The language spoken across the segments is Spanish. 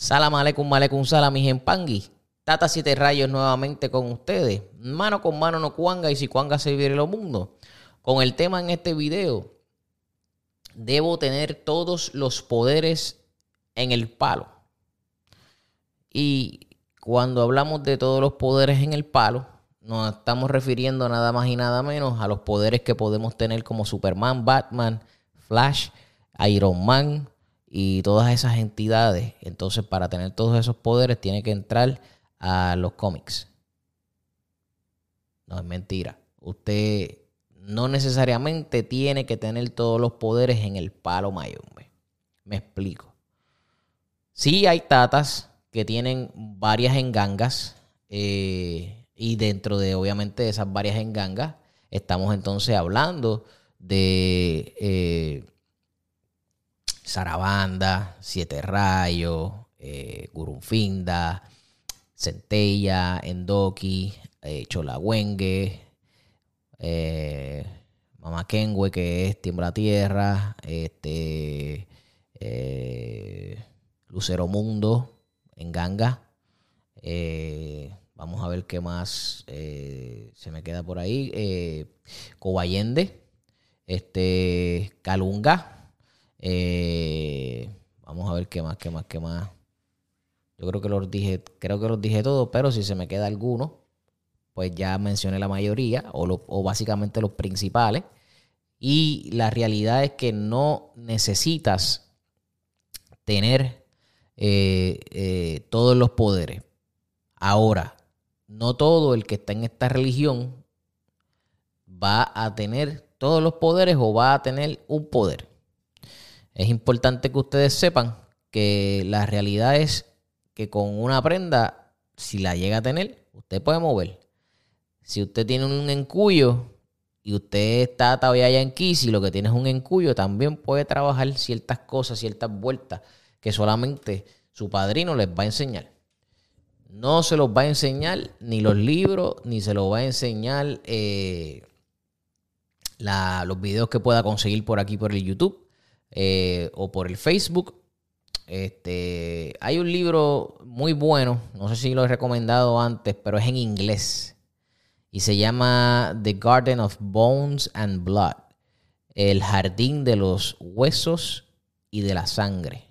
Salam aleikum, malecum salam, mis empangui. Tata Siete Rayos nuevamente con ustedes. Mano con mano no cuanga y si cuanga se vive el mundo. Con el tema en este video, debo tener todos los poderes en el palo. Y cuando hablamos de todos los poderes en el palo, nos estamos refiriendo nada más y nada menos a los poderes que podemos tener como Superman, Batman, Flash, Iron Man, y todas esas entidades. Entonces, para tener todos esos poderes, tiene que entrar a los cómics. No es mentira. Usted no necesariamente tiene que tener todos los poderes en el palo mayombe. Me explico. Sí hay tatas que tienen varias engangas. Eh, y dentro de, obviamente, esas varias engangas, estamos entonces hablando de eh, Sarabanda, Siete Rayos, eh, Gurunfinda, Centella, Endoki, eh, Cholagüengue, eh, que es Tiembla Tierra, este, eh, Lucero Mundo, en Ganga. vamos a ver qué más se me queda por ahí. Cobayende, este, Calunga. Eh, vamos a ver qué más, qué más, qué más. Yo creo que los dije, creo que los dije todos, pero si se me queda alguno, pues ya mencioné la mayoría o, básicamente los principales. Y la realidad es que no necesitas tener eh, eh, todos los poderes. Ahora, no todo el que está en esta religión va a tener todos los poderes o va a tener un poder. Es importante que ustedes sepan que la realidad es que con una prenda, si la llega a tener, usted puede mover. Si usted tiene un encuyo y usted está todavía allá en Kiss y lo que tiene es un encuyo, también puede trabajar ciertas cosas, ciertas vueltas que solamente su padrino les va a enseñar. No se los va a enseñar ni los libros, ni se los va a enseñar eh, los videos que pueda conseguir por aquí por el YouTube. Eh, o por el Facebook. Este, hay un libro muy bueno, no sé si lo he recomendado antes, pero es en inglés. Y se llama The Garden of Bones and Blood. El jardín de los huesos y de la sangre.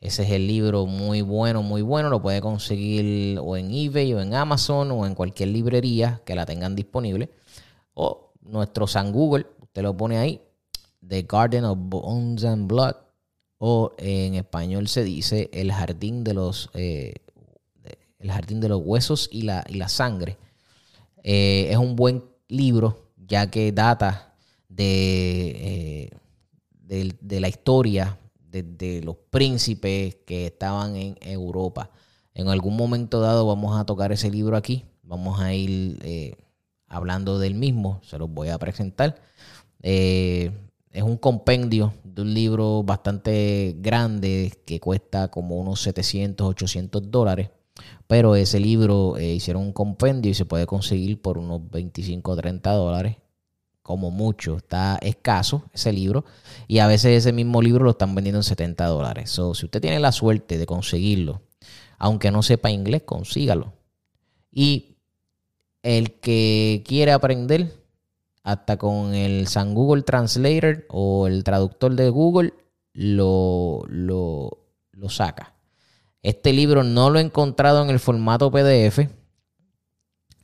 Ese es el libro muy bueno, muy bueno. Lo puede conseguir o en eBay o en Amazon o en cualquier librería que la tengan disponible. O nuestro San Google, usted lo pone ahí The Garden of Bones and Blood, o en español se dice El Jardín de los, eh, el jardín de los Huesos y la, y la Sangre. Eh, es un buen libro, ya que data de, eh, de, la historia de, los príncipes que estaban en Europa. En algún momento dado vamos a tocar ese libro aquí. Vamos a ir hablando del mismo. Se los voy a presentar. Es un compendio de un libro bastante grande que cuesta como unos 700, 800 dólares. Pero ese libro eh, hicieron un compendio y se puede conseguir por unos 25 o 30 dólares. Como mucho, está escaso ese libro. Y a veces ese mismo libro lo están vendiendo en 70 dólares. So, si usted tiene la suerte de conseguirlo, aunque no sepa inglés, consígalo. Y el que quiere aprender, hasta con el San Google Translator o el traductor de Google lo, lo, lo saca. Este libro no lo he encontrado en el formato PDF.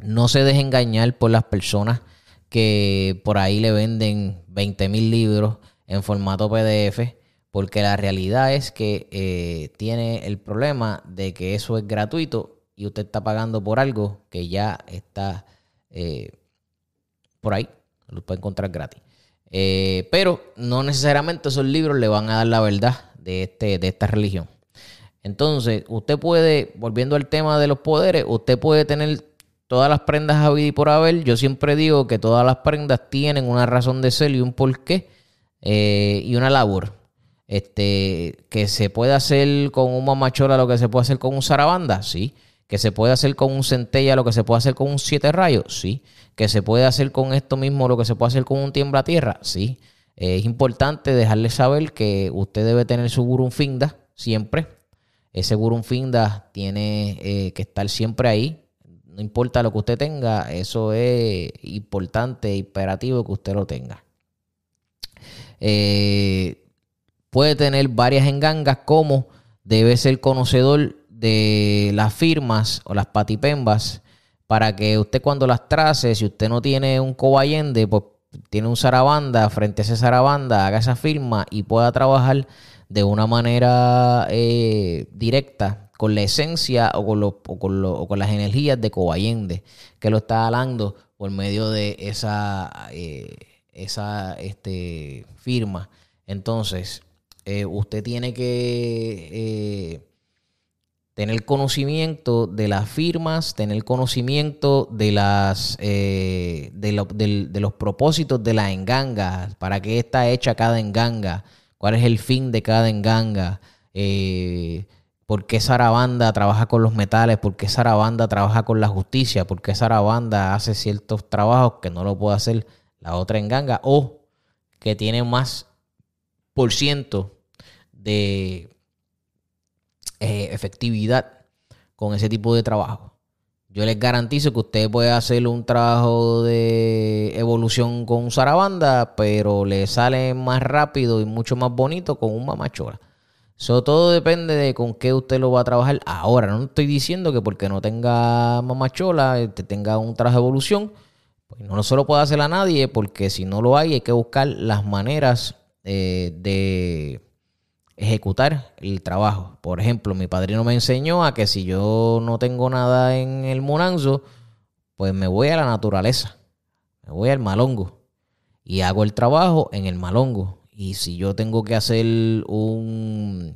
No se deje engañar por las personas que por ahí le venden 20 mil libros en formato PDF, porque la realidad es que eh, tiene el problema de que eso es gratuito y usted está pagando por algo que ya está eh, por ahí los puede encontrar gratis. Eh, pero no necesariamente esos libros le van a dar la verdad de, este, de esta religión. Entonces, usted puede, volviendo al tema de los poderes, usted puede tener todas las prendas a vida y por haber. Yo siempre digo que todas las prendas tienen una razón de ser y un porqué eh, y una labor. Este, que se puede hacer con un mamachola lo que se puede hacer con un zarabanda, sí. Que se puede hacer con un centella lo que se puede hacer con un siete rayos, sí que se puede hacer con esto mismo lo que se puede hacer con un tiembla tierra, sí. es importante dejarle saber que usted debe tener su finda siempre. ese Gurum Finda tiene eh, que estar siempre ahí. No importa lo que usted tenga, eso es importante, imperativo que usted lo tenga. Eh, puede tener varias engangas como debe ser conocedor de las firmas o las patipembas para que usted cuando las trace, si usted no tiene un cobayende, pues tiene un zarabanda, frente a ese zarabanda, haga esa firma y pueda trabajar de una manera eh, directa con la esencia o con, con, las energías de Cobayende, que lo está hablando por medio de esa, eh, esa este, firma. Entonces, eh, usted tiene que tener conocimiento de las firmas, tener conocimiento de las de, de, los propósitos de la enganga, para qué está hecha cada enganga, cuál es el fin de cada enganga, eh, por qué Sarabanda trabaja con los metales, por qué Sarabanda trabaja con la justicia, por qué Sarabanda hace ciertos trabajos que no lo puede hacer la otra enganga o que tiene más por ciento de eh, efectividad con ese tipo de trabajo. Yo les garantizo que usted puede hacer un trabajo de evolución con Sarabanda, pero le sale más rápido y mucho más bonito con un mamachola. Eso todo depende de con qué usted lo va a trabajar. Ahora, no estoy diciendo que porque no tenga mamachola, este, tenga un traje de evolución, pues no se lo puede hacer a nadie, porque si no lo hay, hay que buscar las maneras eh, de ejecutar el trabajo. Por ejemplo, mi padrino me enseñó a que si yo no tengo nada en el Monanzo, pues me voy a la naturaleza, me voy al malongo y hago el trabajo en el malongo. Y si yo tengo que hacer un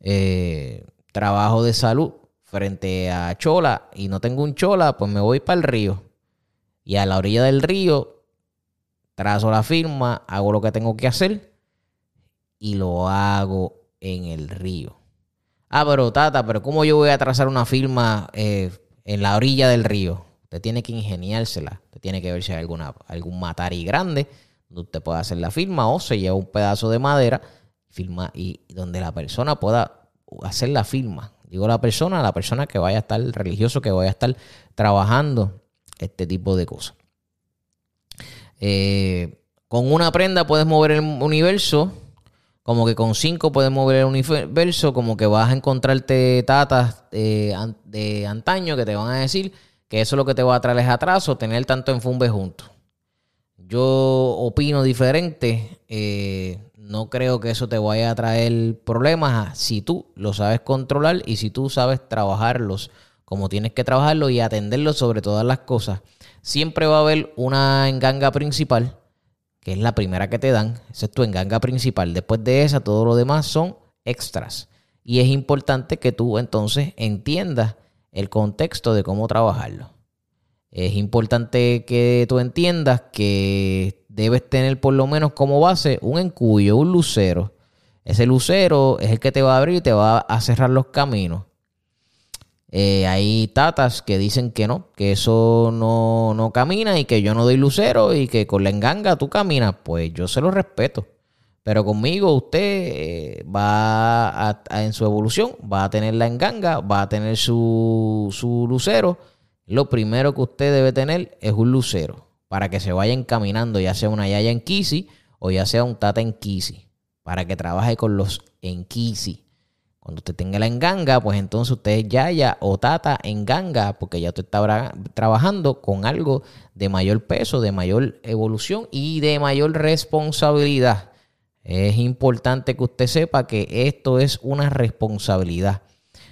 eh, trabajo de salud frente a Chola y no tengo un Chola, pues me voy para el río. Y a la orilla del río trazo la firma, hago lo que tengo que hacer y lo hago en el río. Ah, pero Tata, pero ¿cómo yo voy a trazar una firma eh, en la orilla del río? Usted tiene que ingeniársela. Usted tiene que ver si hay alguna, algún matari grande donde usted pueda hacer la firma o se lleva un pedazo de madera firma y donde la persona pueda hacer la firma. Digo la persona, la persona que vaya a estar religioso, que vaya a estar trabajando este tipo de cosas. Eh, con una prenda puedes mover el universo como que con cinco puedes mover el universo, como que vas a encontrarte tatas de antaño que te van a decir que eso es lo que te va a traer es atraso, tener tanto enfumbe juntos. Yo opino diferente. Eh, no creo que eso te vaya a traer problemas si tú lo sabes controlar y si tú sabes trabajarlos como tienes que trabajarlos y atenderlos sobre todas las cosas. Siempre va a haber una enganga principal que es la primera que te dan. Esa es tu enganga principal. Después de esa, todo lo demás son extras. Y es importante que tú entonces entiendas el contexto de cómo trabajarlo. Es importante que tú entiendas que debes tener por lo menos como base un encuyo, un lucero. Ese lucero es el que te va a abrir y te va a cerrar los caminos. Eh, hay tatas que dicen que no, que eso no, no, camina y que yo no doy lucero y que con la enganga tú caminas. Pues yo se lo respeto. Pero conmigo usted eh, va a, en su evolución, va a tener la enganga, va a tener su, su lucero. Lo primero que usted debe tener es un lucero para que se vaya encaminando, ya sea una yaya en Kisi o ya sea un tata en Kisi, para que trabaje con los en Kisi. Cuando usted tenga la enganga, pues entonces usted es Yaya o Tata en ganga, porque ya usted está trabajando con algo de mayor peso, de mayor evolución y de mayor responsabilidad. Es importante que usted sepa que esto es una responsabilidad.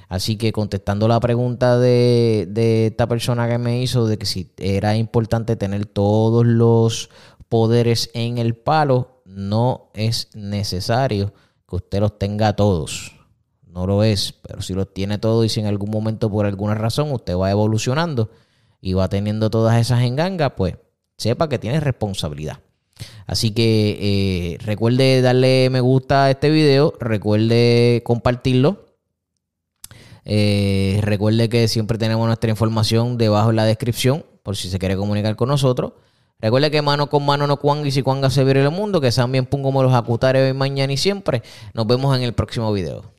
Así que contestando la pregunta de, de, esta persona que me hizo de que si era importante tener todos los poderes en el palo, no es necesario que usted los tenga todos no lo es, pero si lo tiene todo y si en algún momento por alguna razón usted va evolucionando y va teniendo todas esas engangas, pues sepa que tiene responsabilidad. Así que eh, recuerde darle me gusta a este video, recuerde compartirlo. Eh, recuerde que siempre tenemos nuestra información debajo en la descripción por si se quiere comunicar con nosotros. Recuerde que mano con mano no cuanga y si cuanga se viene el mundo, que sean bien pongo los acutares hoy, mañana y siempre. Nos vemos en el próximo video.